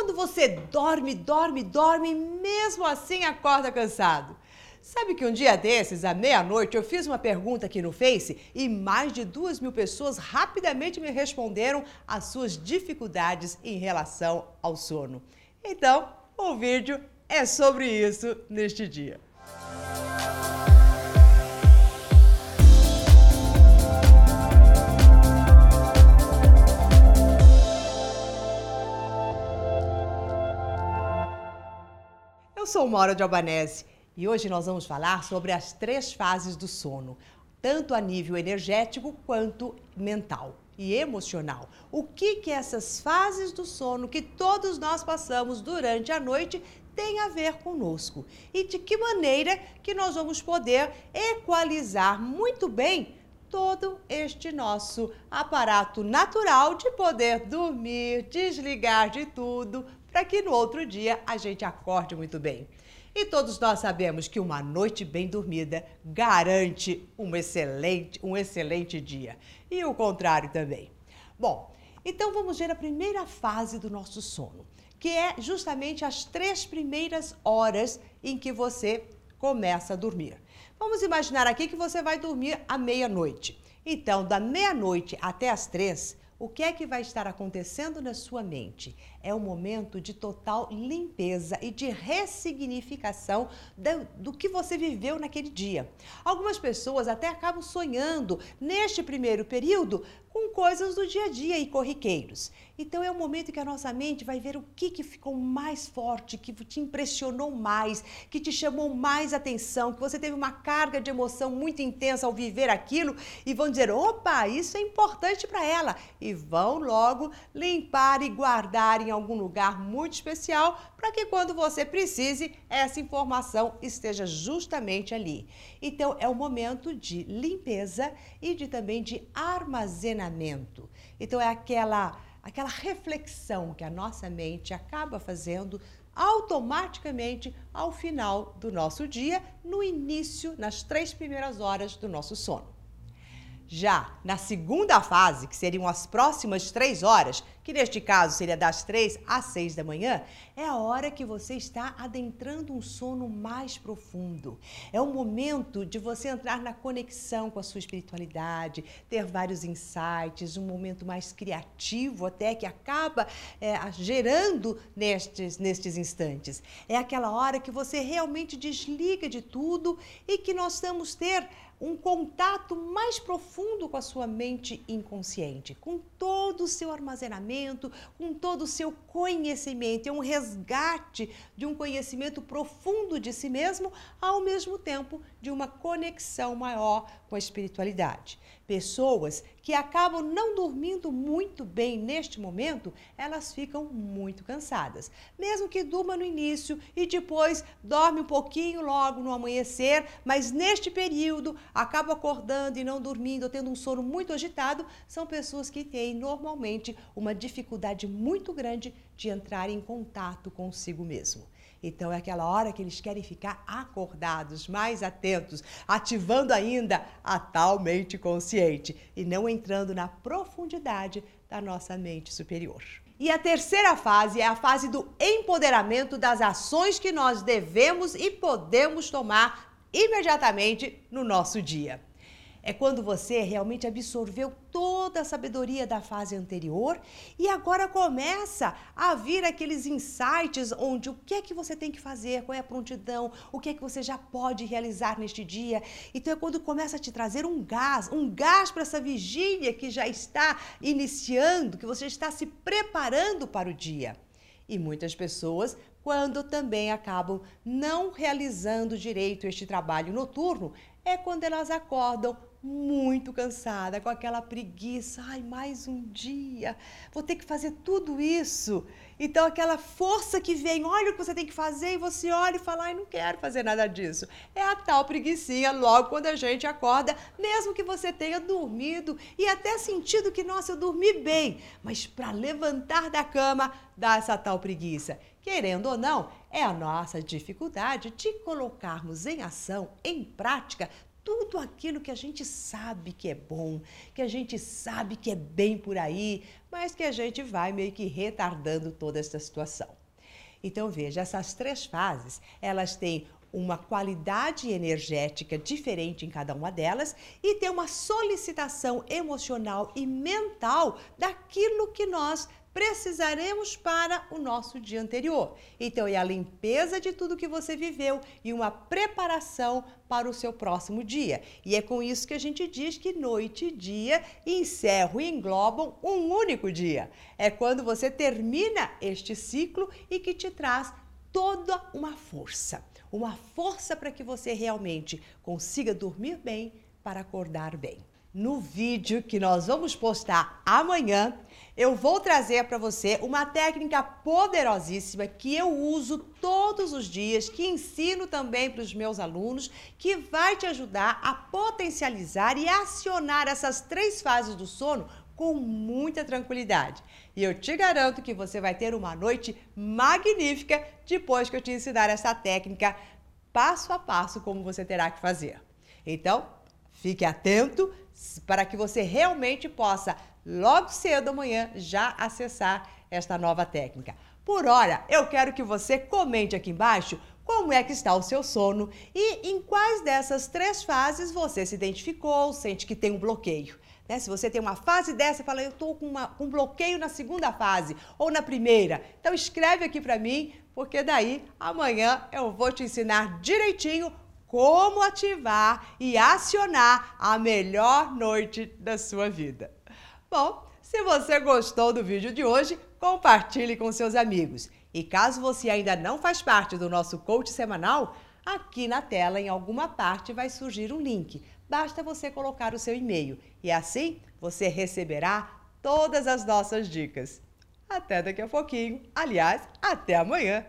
quando você dorme, dorme, dorme e mesmo assim acorda cansado? Sabe que um dia desses, à meia-noite, eu fiz uma pergunta aqui no Face e mais de duas mil pessoas rapidamente me responderam as suas dificuldades em relação ao sono. Então, o vídeo é sobre isso neste dia. Sou Maura de Albanese e hoje nós vamos falar sobre as três fases do sono, tanto a nível energético quanto mental e emocional. O que que essas fases do sono que todos nós passamos durante a noite tem a ver conosco e de que maneira que nós vamos poder equalizar muito bem todo este nosso aparato natural de poder dormir, desligar de tudo, para que no outro dia a gente acorde muito bem. E todos nós sabemos que uma noite bem dormida garante um excelente, um excelente dia. E o contrário também. Bom, então vamos ver a primeira fase do nosso sono, que é justamente as três primeiras horas em que você começa a dormir. Vamos imaginar aqui que você vai dormir à meia-noite. Então, da meia-noite até as três, o que é que vai estar acontecendo na sua mente? É um momento de total limpeza e de ressignificação do, que você viveu naquele dia. Algumas pessoas até acabam sonhando neste primeiro período com coisas do dia a dia e corriqueiros. Então é o momento que a nossa mente vai ver o que, que ficou mais forte, que te impressionou mais, que te chamou mais atenção, que você teve uma carga de emoção muito intensa ao viver aquilo e vão dizer: opa, isso é importante para ela. E vão logo limpar e guardar em algum lugar muito especial para que quando você precise, essa informação esteja justamente ali. Então é o momento de limpeza e de também de armazenamento. Então é aquela aquela reflexão que a nossa mente acaba fazendo automaticamente ao final do nosso dia, no início, nas três primeiras horas do nosso sono. Já na segunda fase, que seriam as próximas três horas, que neste caso seria das três às seis da manhã, é a hora que você está adentrando um sono mais profundo. É o momento de você entrar na conexão com a sua espiritualidade, ter vários insights, um momento mais criativo até que acaba é, gerando nestes, nestes instantes. É aquela hora que você realmente desliga de tudo e que nós vamos ter um contato mais profundo com a sua mente inconsciente, com todo o seu armazenamento, com todo o seu conhecimento. É um resgate de um conhecimento profundo de si mesmo, ao mesmo tempo de uma conexão maior com a espiritualidade. Pessoas que acabam não dormindo muito bem neste momento, elas ficam muito cansadas. Mesmo que durma no início e depois dorme um pouquinho logo no amanhecer, mas neste período acaba acordando e não dormindo, ou tendo um sono muito agitado, são pessoas que têm normalmente uma dificuldade muito grande de entrar em contato consigo mesmo. Então é aquela hora que eles querem ficar acordados, mais atentos, ativando ainda a tal mente consciente e não entrando na profundidade da nossa mente superior. E a terceira fase é a fase do empoderamento das ações que nós devemos e podemos tomar imediatamente no nosso dia. É quando você realmente absorveu toda a sabedoria da fase anterior e agora começa a vir aqueles insights onde o que é que você tem que fazer, qual é a prontidão, o que é que você já pode realizar neste dia. Então é quando começa a te trazer um gás, um gás para essa vigília que já está iniciando, que você está se preparando para o dia. E muitas pessoas quando também acabam não realizando direito este trabalho noturno, é quando elas acordam muito cansada, com aquela preguiça. Ai, mais um dia, vou ter que fazer tudo isso. Então, aquela força que vem, olha o que você tem que fazer, e você olha e fala, ai, não quero fazer nada disso. É a tal preguiçinha logo quando a gente acorda, mesmo que você tenha dormido e até sentido que, nossa, eu dormi bem, mas para levantar da cama, dá essa tal preguiça. Querendo ou não, é a nossa dificuldade de colocarmos em ação, em prática, tudo aquilo que a gente sabe que é bom, que a gente sabe que é bem por aí, mas que a gente vai meio que retardando toda essa situação. Então veja, essas três fases, elas têm uma qualidade energética diferente em cada uma delas e tem uma solicitação emocional e mental daquilo que nós precisaremos para o nosso dia anterior. Então, é a limpeza de tudo que você viveu e uma preparação para o seu próximo dia. E é com isso que a gente diz que noite e dia encerram e englobam um único dia. É quando você termina este ciclo e que te traz toda uma força. Uma força para que você realmente consiga dormir bem para acordar bem. No vídeo que nós vamos postar amanhã, eu vou trazer para você uma técnica poderosíssima que eu uso todos os dias, que ensino também para os meus alunos, que vai te ajudar a potencializar e acionar essas três fases do sono com muita tranquilidade. E eu te garanto que você vai ter uma noite magnífica depois que eu te ensinar essa técnica passo a passo como você terá que fazer. Então, fique atento para que você realmente possa, logo cedo amanhã, já acessar esta nova técnica. Por hora, eu quero que você comente aqui embaixo como é que está o seu sono e em quais dessas três fases você se identificou, sente que tem um bloqueio. Né? Se você tem uma fase dessa fala, eu estou com um bloqueio na segunda fase ou na primeira, então escreve aqui para mim, porque daí amanhã eu vou te ensinar direitinho como ativar e acionar a melhor noite da sua vida. Bom, se você gostou do vídeo de hoje, compartilhe com seus amigos. E caso você ainda não faz parte do nosso coach semanal, aqui na tela, em alguma parte, vai surgir um link. Basta você colocar o seu e-mail e assim você receberá todas as nossas dicas. Até daqui a pouquinho. Aliás, até amanhã.